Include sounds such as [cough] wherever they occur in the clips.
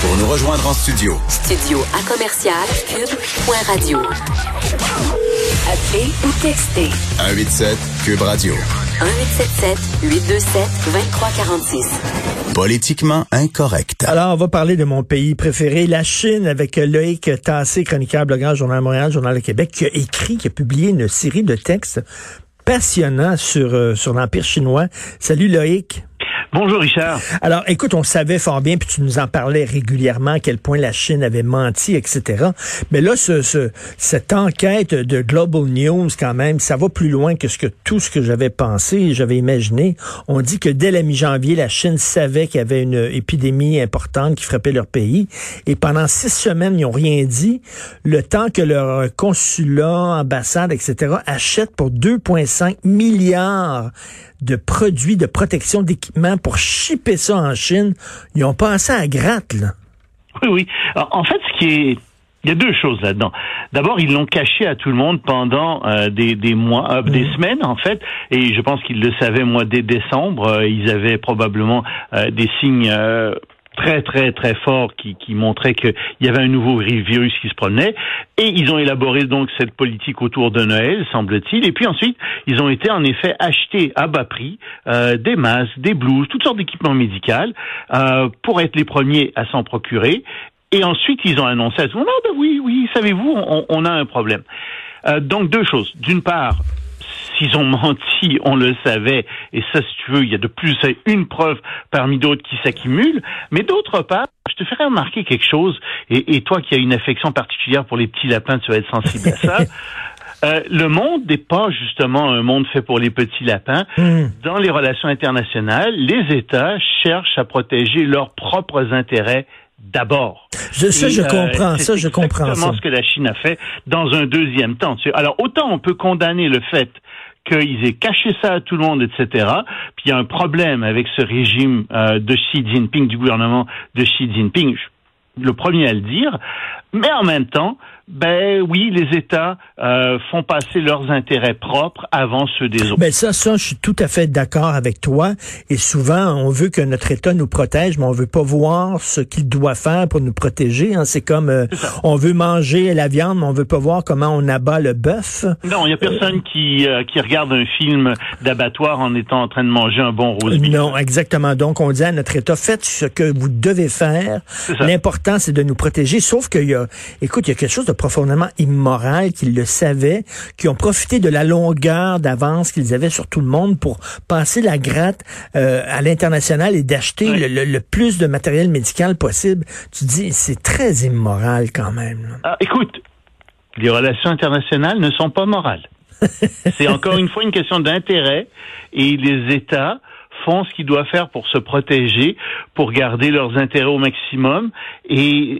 Pour nous rejoindre en studio. Studio à commercial cube.radio. Appelez ou textez. 187 Cube Radio. 1877 827 2346. Politiquement incorrect. Alors, on va parler de mon pays préféré, la Chine, avec Loïc Tassé, chroniqueur, blogueur, Journal Montréal, Journal de Québec, qui a écrit, qui a publié une série de textes passionnants sur, euh, sur l'Empire chinois. Salut Loïc. Bonjour Richard. Alors, écoute, on savait fort bien, puis tu nous en parlais régulièrement à quel point la Chine avait menti, etc. Mais là, ce, ce, cette enquête de Global News, quand même, ça va plus loin que ce que tout ce que j'avais pensé, j'avais imaginé. On dit que dès la mi-janvier, la Chine savait qu'il y avait une épidémie importante qui frappait leur pays, et pendant six semaines, ils n'ont rien dit. Le temps que leur consulat, ambassade, etc. achètent pour 2,5 milliards de produits de protection d'équipement pour shipper ça en Chine. Ils ont pensé à gratte, là. Oui, oui. en fait, ce qui est il y a deux choses là-dedans. D'abord, ils l'ont caché à tout le monde pendant euh, des, des mois, euh, des mm. semaines en fait, et je pense qu'ils le savaient moi dès décembre. Euh, ils avaient probablement des signes très très très fort qui, qui montrait qu'il y avait un nouveau virus qui se promenait. Et ils ont élaboré donc cette politique autour de Noël semble-t-il. Et puis ensuite ils ont été en effet achetés à bas prix euh, des masques, des blouses, toutes sortes d'équipements médicaux euh, pour être les premiers à s'en procurer. Et ensuite ils ont annoncé à le monde ah ben oui oui savez-vous on, on a un problème. Euh, donc deux choses. D'une part s'ils ont menti, on le savait, et ça, si tu veux, il y a de plus une preuve parmi d'autres qui s'accumulent. Mais d'autre part, je te ferai remarquer quelque chose, et, toi qui as une affection particulière pour les petits lapins, tu vas être sensible à ça. [laughs] Euh, le monde n'est pas justement un monde fait pour les petits lapins. Hmm. Dans les relations internationales, les États cherchent à protéger leurs propres intérêts d'abord. Je, ça, je euh, comprends. ça, je comprends. C'est exactement ce que la Chine a fait dans un deuxième temps. Alors, autant on peut condamner le fait qu'ils aient caché ça à tout le monde, etc. Puis il y a un problème avec ce régime euh, de Xi Jinping, du gouvernement de Xi Jinping. le premier à le dire. Mais en même temps, ben oui, les États euh, font passer leurs intérêts propres avant ceux des autres. Ben ça, ça, je suis tout à fait d'accord avec toi. Et souvent, on veut que notre État nous protège, mais on veut pas voir ce qu'il doit faire pour nous protéger. Hein. C'est comme euh, on veut manger la viande, mais on veut pas voir comment on abat le bœuf. Non, il y a personne qui euh, qui regarde un film d'abattoir en étant en train de manger un bon rose. Non, exactement. Donc on dit à notre État, faites ce que vous devez faire. L'important, c'est de nous protéger. Sauf qu'il y a, écoute, il y a quelque chose de profondément immoral, qu'ils le savaient, qui ont profité de la longueur d'avance qu'ils avaient sur tout le monde pour passer la gratte euh, à l'international et d'acheter le, plus de matériel médical possible. Tu dis, c'est très immoral quand même. Ah, écoute, les relations internationales ne sont pas morales. [laughs] c'est encore une fois une question d'intérêt et les États font ce qu'ils doivent faire pour se protéger, pour garder leurs intérêts au maximum, et,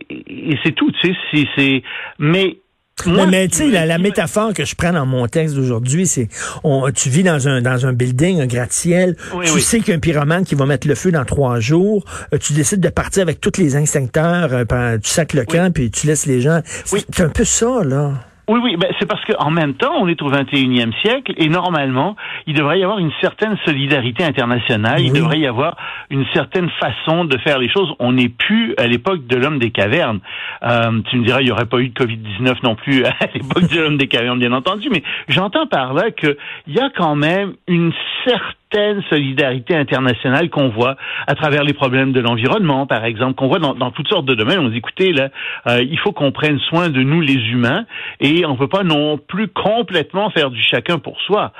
c'est tout. Tu sais, c'est, mais mais, tu sais, la, métaphore que je prends dans mon texte d'aujourd'hui, c'est on, tu vis dans un dans un building, un gratte-ciel, tu sais qu'il y a un pyromane qui va mettre le feu dans trois jours, euh, tu décides de partir avec tous les instincteurs, euh, tu sacs le camp, puis tu laisses les gens. C'est un peu ça, là. Oui, oui, ben c'est parce qu'en même temps, on est au 21e siècle et normalement, il devrait y avoir une certaine solidarité internationale, il devrait y avoir une certaine façon de faire les choses. On n'est plus à l'époque de l'homme des cavernes. Euh, tu me diras, il n'y aurait pas eu de Covid-19 non plus [laughs] à l'époque de l'homme des cavernes, bien entendu, mais j'entends par là qu'il y a quand même une certaine certaine solidarité internationale qu'on voit à travers les problèmes de l'environnement, par exemple, qu'on voit dans, dans, toutes sortes de domaines. On dit, écoutez, là, euh, il faut qu'on prenne soin de nous, les humains, et on ne peut pas non plus complètement faire du chacun pour soi.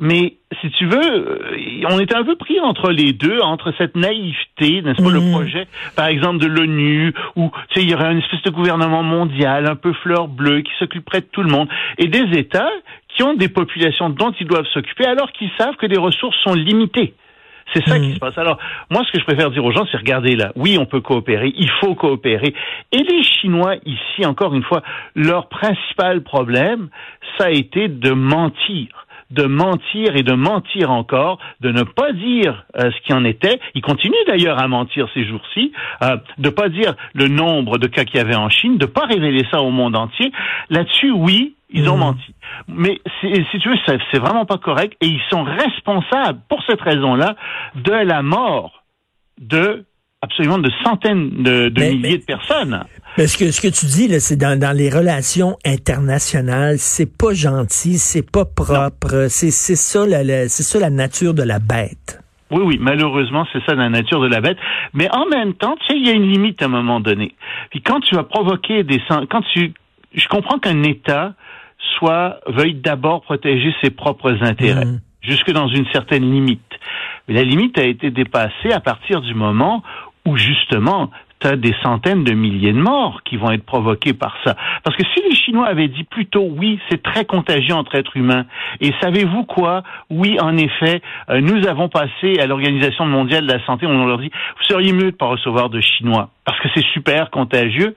Mais si tu veux, euh, on est un peu pris entre les deux, entre cette naïveté, n'est-ce pas, le mmh. projet, par exemple, de l'ONU, où tu sais, il y aurait une espèce de gouvernement mondial, un peu fleur bleue, qui s'occuperait de tout le monde, et des États qui ont des populations dont ils doivent s'occuper alors qu'ils savent que les ressources sont limitées. C'est ça qui hmm. se passe. Alors, moi, ce que je préfère dire aux gens, c'est regardez là, oui, on peut coopérer, il faut coopérer. Et les Chinois, ici, encore une fois, leur principal problème, ça a été de mentir de mentir et de mentir encore, de ne pas dire euh, ce qui en était. Ils continuent d'ailleurs à mentir ces jours-ci, euh, de pas dire le nombre de cas qu'il y avait en Chine, de pas révéler ça au monde entier. Là-dessus, oui, ils ont mmh. menti. Mais si tu veux, c'est vraiment pas correct et ils sont responsables pour cette raison-là de la mort de absolument de centaines de, de Mais- milliers mais- de personnes. Mais ce que, ce que tu dis, là, c'est dans, dans les relations internationales, c'est pas gentil, c'est pas propre, c'est c'est ça, la, la- c'est ça la nature de la bête. Oui, oui, malheureusement, c'est ça la nature de la bête. Mais en même temps, tu sais, il y a une limite à un moment donné. Puis quand tu vas provoquer des... Quand tu... Je comprends qu'un État soit veuille d'abord protéger ses propres intérêts, Mhm. jusque dans une certaine limite. Mais la limite a été dépassée à partir du moment où, justement, des centaines de milliers de morts qui vont être provoqués par ça. Parce que si les Chinois avaient dit plutôt oui, c'est très contagieux entre êtres humains, et savez-vous quoi? Oui, en effet, euh, nous avons passé à l'Organisation mondiale de la santé, on leur dit, vous seriez mieux de pas recevoir de Chinois, parce que c'est super contagieux.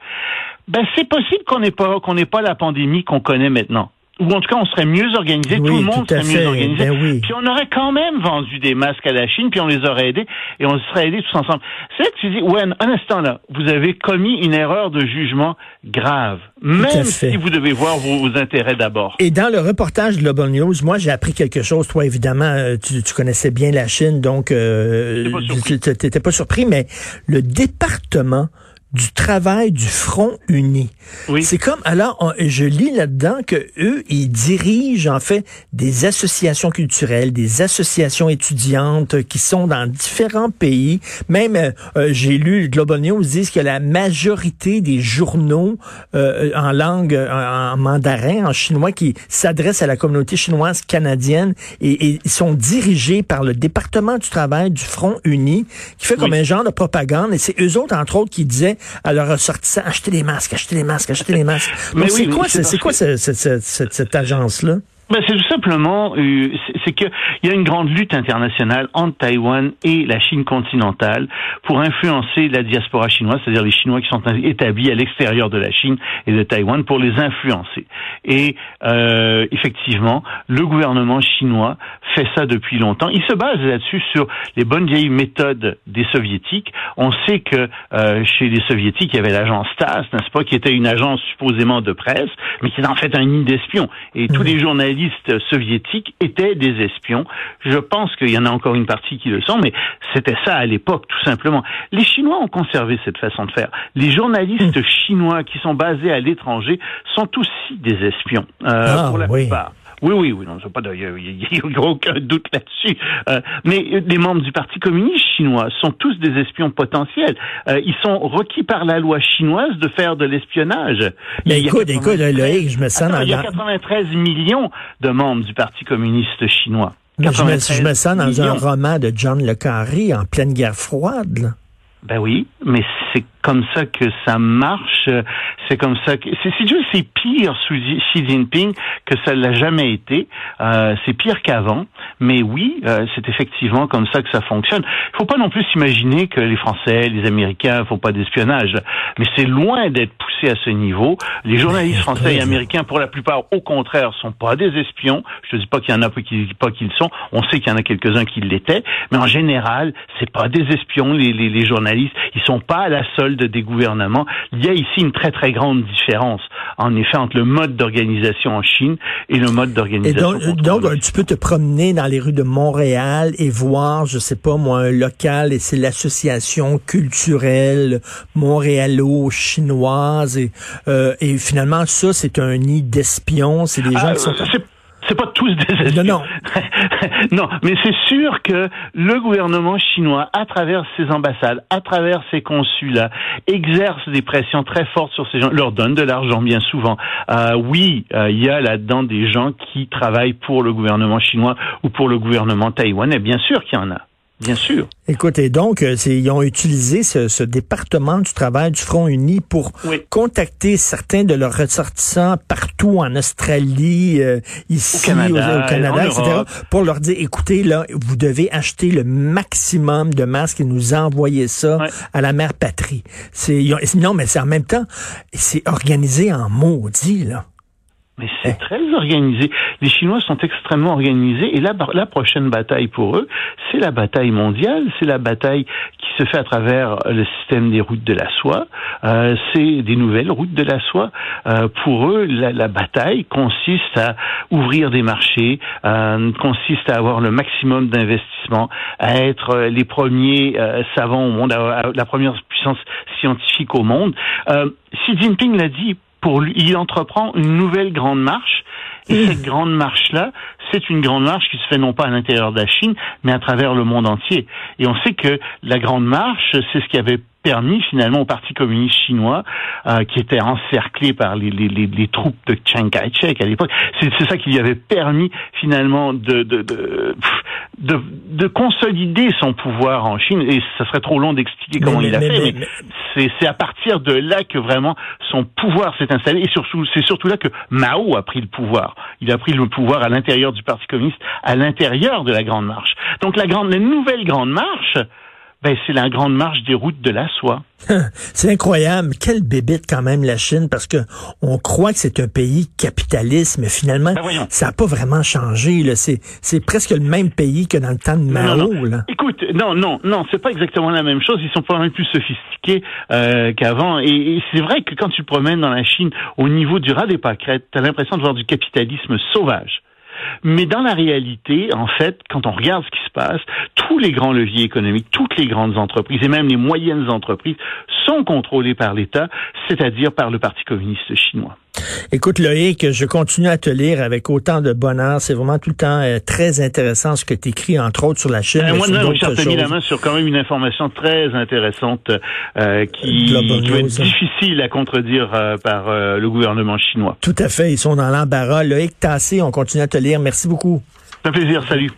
Ben, c'est possible qu'on n'ait pas, qu'on n'ait pas la pandémie qu'on connaît maintenant. Ou en tout cas, on serait mieux organisé, Oui, tout le monde tout serait fait. mieux organisé. Ben oui. Puis on aurait quand même vendu des masques à la Chine, puis on les aurait aidés, et on se serait aidés tous ensemble. C'est là que tu dis, ouais, un instant là, vous avez commis une erreur de jugement grave, même si vous devez voir vos, vos intérêts d'abord. Et dans le reportage de Global News, moi, j'ai appris quelque chose. Toi, évidemment, euh, tu, tu connaissais bien la Chine, donc euh, tu n'étais pas surpris, mais le département du travail du Front uni. Oui. C'est comme alors on- je lis là-dedans que eux ils dirigent en fait des associations culturelles, des associations étudiantes qui sont dans différents pays. Même euh, euh, j'ai lu Global News disent que la majorité des journaux euh, en langue euh, en, en mandarin, en chinois qui s'adressent à la communauté chinoise canadienne et, et ils sont dirigés par le département du travail du Front uni qui fait comme un genre de propagande et c'est eux autres entre autres qui disaient à leurs ressortissants achetez des masques, achetez des masques, achetez des masques. Oui, c'est quoi, c'est quoi ce- ce- ce- cette, cette agence-là? Ben, c'est tout simplement, euh, c'est- c'est que il y a une grande lutte internationale entre Taïwan et la Chine continentale pour influencer la diaspora chinoise, c'est-à-dire les Chinois qui sont établis à l'extérieur de la Chine et de Taïwan, pour les influencer. Et euh, effectivement, le gouvernement chinois fait ça depuis longtemps. Il se base là-dessus sur les bonnes vieilles méthodes des soviétiques. On sait que euh, chez les soviétiques, il y avait l'agence TASS, n'est-ce pas, qui était une agence supposément de presse, mais qui est en fait un nid d'espions. Et tous les journalistes soviétiques étaient des espions. Je pense qu'il y en a encore une partie qui le sont, mais c'était ça à l'époque, tout simplement. Les Chinois ont conservé cette façon de faire. Les journalistes chinois qui sont basés à l'étranger sont aussi des espions, euh, Ah, pour la oui. plupart. Oui, oui, oui, non, pas de- il y a- aucun doute là-dessus. Euh, mais euh, les membres du Parti communiste chinois sont tous des espions potentiels. Euh, ils sont requis par la loi chinoise de faire de l'espionnage. Mais Il y a écoute, 93 écoute, Loïc, je me sens Attends, dans, il y a dans- 93 millions de membres du Parti communiste chinois. je, me, je me 93 sens dans un roman de John Le Carré en pleine guerre froide. là. Ben oui, mais c'est comme ça que ça marche. C'est comme ça que c'est juste c'est pire sous Xi Jinping que ça l'a jamais été. Euh, c'est pire qu'avant. Mais oui, euh, c'est effectivement comme ça que ça fonctionne. Il faut pas non plus s'imaginer que les Français, les Américains font pas d'espionnage. Mais c'est loin d'être poussé à ce niveau. Les journalistes français et américains, pour la plupart, au contraire, sont pas des espions. Je te dis pas qu'il y en a qui pas qu'ils sont. On sait qu'il y en a quelques-uns qui l'étaient, mais en général, c'est pas des espions. Les, les, les journalistes, ils sont pas à la solde des gouvernements. Il y a ici une très très grande différence, en effet, entre le mode d'organisation en Chine et le mode Et d'organisation. donc, contre donc, tu peux te promener dans les rues de Montréal et voir, je sais pas moi, un local et c'est l'association culturelle montréalo-chinoise et, euh, et finalement ça c'est un nid d'espions, c'est des gens Ah, qui sont c'est- pas tous des non. [laughs] non, mais c'est sûr que le gouvernement chinois, à travers ses ambassades, à travers ses consulats, exerce des pressions très fortes sur ces gens, leur donne de l'argent bien souvent. Euh, oui, euh, il y a là-dedans des gens qui travaillent pour le gouvernement chinois ou pour le gouvernement taïwanais. Bien sûr qu'il y en a. Bien sûr. Écoute, et donc, euh, ils ont utilisé ce, ce département du travail du Front uni pour Oui. contacter certains de leurs ressortissants partout en Australie, euh, ici, Au Canada, au Canada, en etc., pour leur dire, écoutez, là, vous devez acheter le maximum de masques et nous envoyer ça à la mère patrie. C'est, non, mais c'est en même temps, c'est organisé en maudit, là. Mais c'est très organisé. Les Chinois sont extrêmement organisés et la, la prochaine bataille pour eux, c'est la bataille mondiale, c'est la bataille qui se fait à travers le système des routes de la soie. Euh, c'est des nouvelles routes de la soie. Euh, pour eux, la, la, bataille consiste à ouvrir des marchés, euh, consiste à avoir le maximum d'investissement, à être les premiers euh, savants au monde, à la première puissance scientifique au monde. Euh, Xi Jinping l'a dit pour lui, il entreprend une nouvelle grande marche. Et cette grande marche-là, c'est une grande marche qui se fait non pas à l'intérieur de la Chine, mais à travers le monde entier. Et on sait que la grande marche, c'est ce qui avait permis finalement au Parti communiste chinois, euh, qui était encerclé par les, les, les, les troupes de Chiang Kai-shek à l'époque, c'est ça qui lui avait permis finalement de de, de, de, de, consolider son pouvoir en Chine. Et ça serait trop long d'expliquer comment mais, il a mais, fait, mais, c'est à partir de là que vraiment son pouvoir s'est installé. Et surtout, c'est surtout là que Mao a pris le pouvoir. Il a pris le pouvoir à l'intérieur du Parti communiste, à l'intérieur de la Grande Marche. Donc la grande, la nouvelle Grande Marche, ben, c'est la grande marche des routes de la soie. [laughs] c'est incroyable. Quelle bébête quand même la Chine, parce que on croit que c'est un pays capitaliste, mais finalement, ben ça n'a pas vraiment changé. C'est, c'est presque le même pays que dans le temps de Mao. Non, non. Là. Écoute, non, non, non, c'est pas exactement la même chose. Ils sont pas mal plus sophistiqués euh, qu'avant. Et, et c'est vrai que quand tu te promènes dans la Chine, au niveau du ras des pâquerettes, tu as l'impression de voir du capitalisme sauvage. Mais dans la réalité, en fait, quand on regarde ce qui se passe, tous les grands leviers économiques, toutes les grandes entreprises et même les moyennes entreprises sont contrôlées par l'État, c'est-à-dire par le Parti communiste chinois. Écoute Loïc, je continue à te lire avec autant de bonheur. C'est vraiment tout le temps euh, très intéressant ce que tu écris, entre autres sur la Chine. Euh, moi, non, j'ai mis la main sur quand même une information très intéressante euh, qui, qui va être difficile à contredire euh, par euh, le gouvernement chinois. Tout à fait, ils sont dans l'embarras. Loïc Tassé, on continue à te lire. Merci beaucoup. C'est un plaisir, salut.